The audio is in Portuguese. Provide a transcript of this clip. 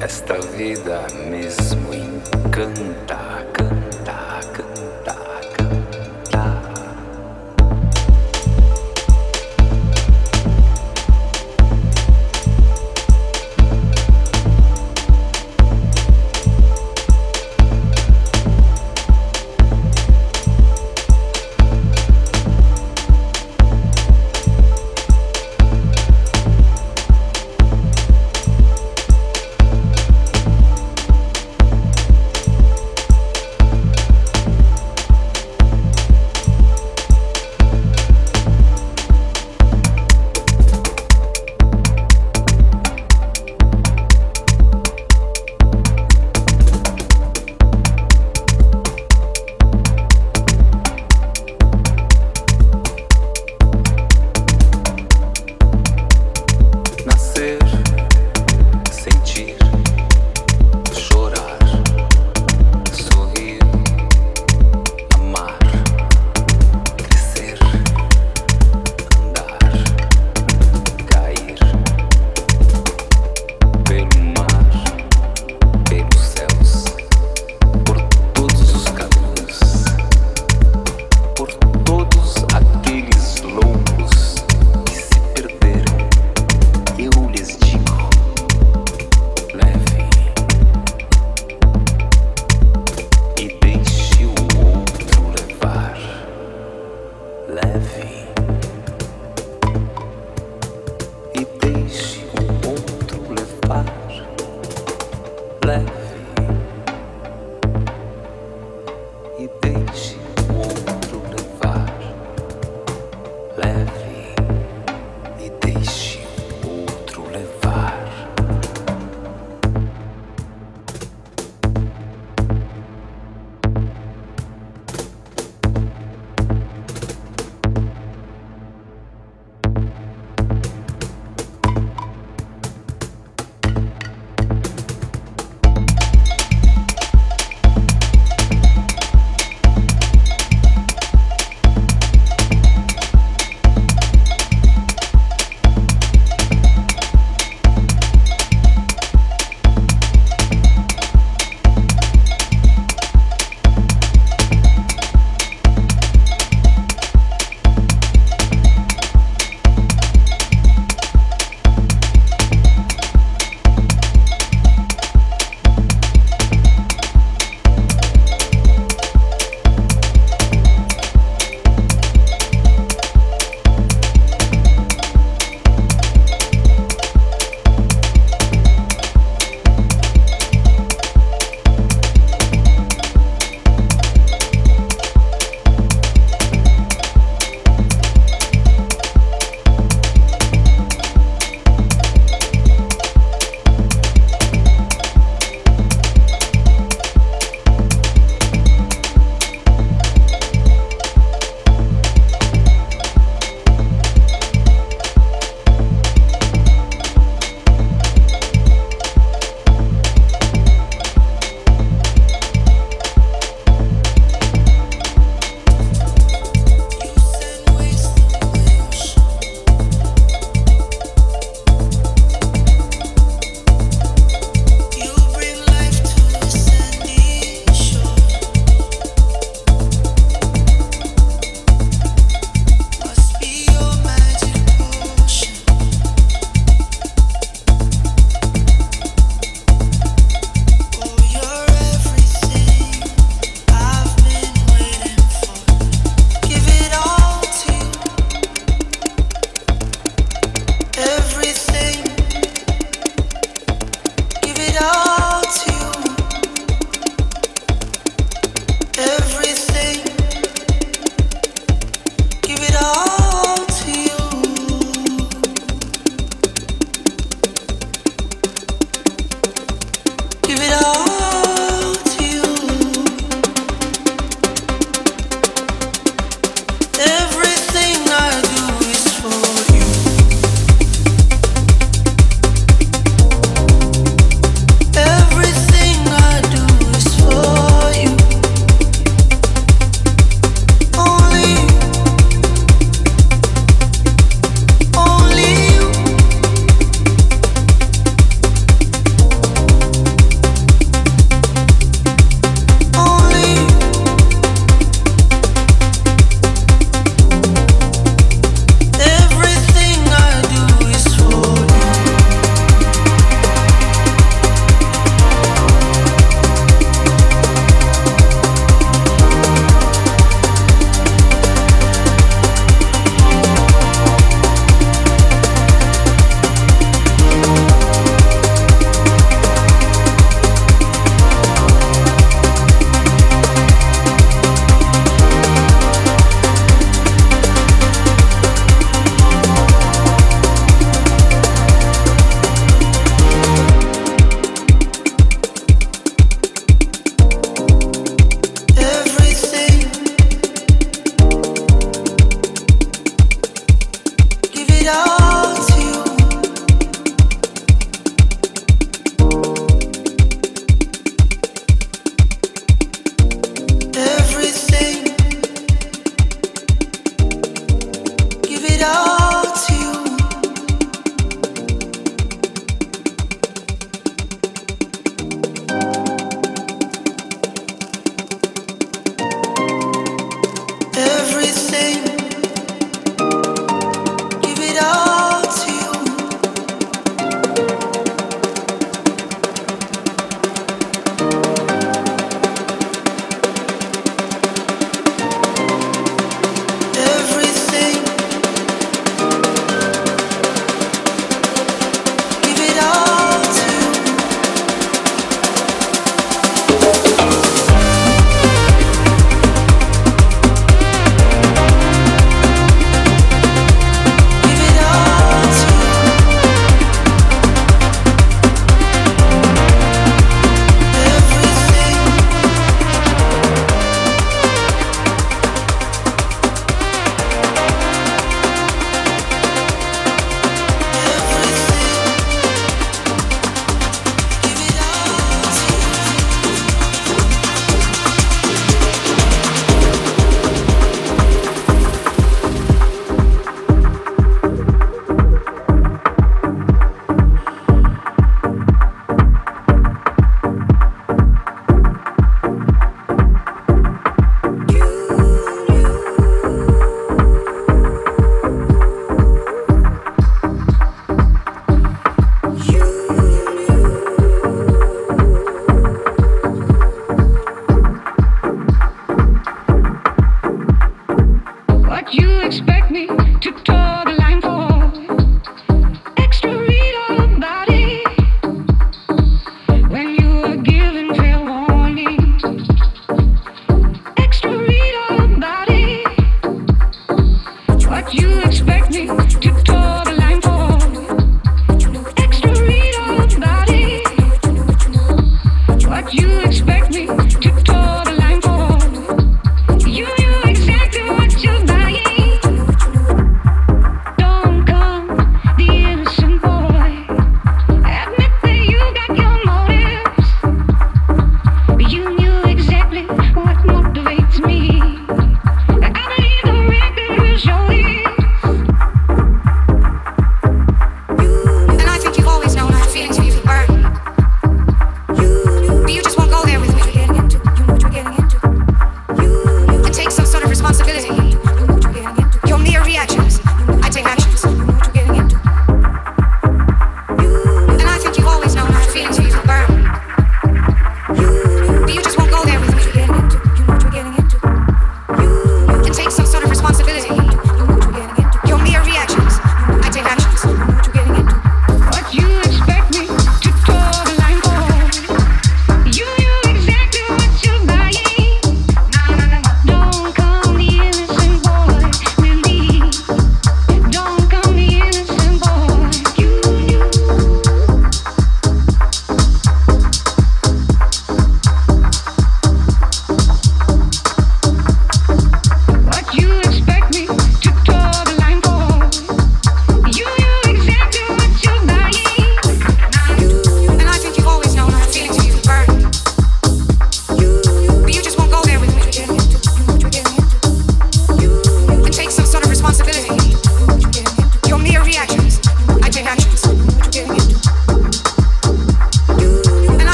Esta vida mesmo encanta,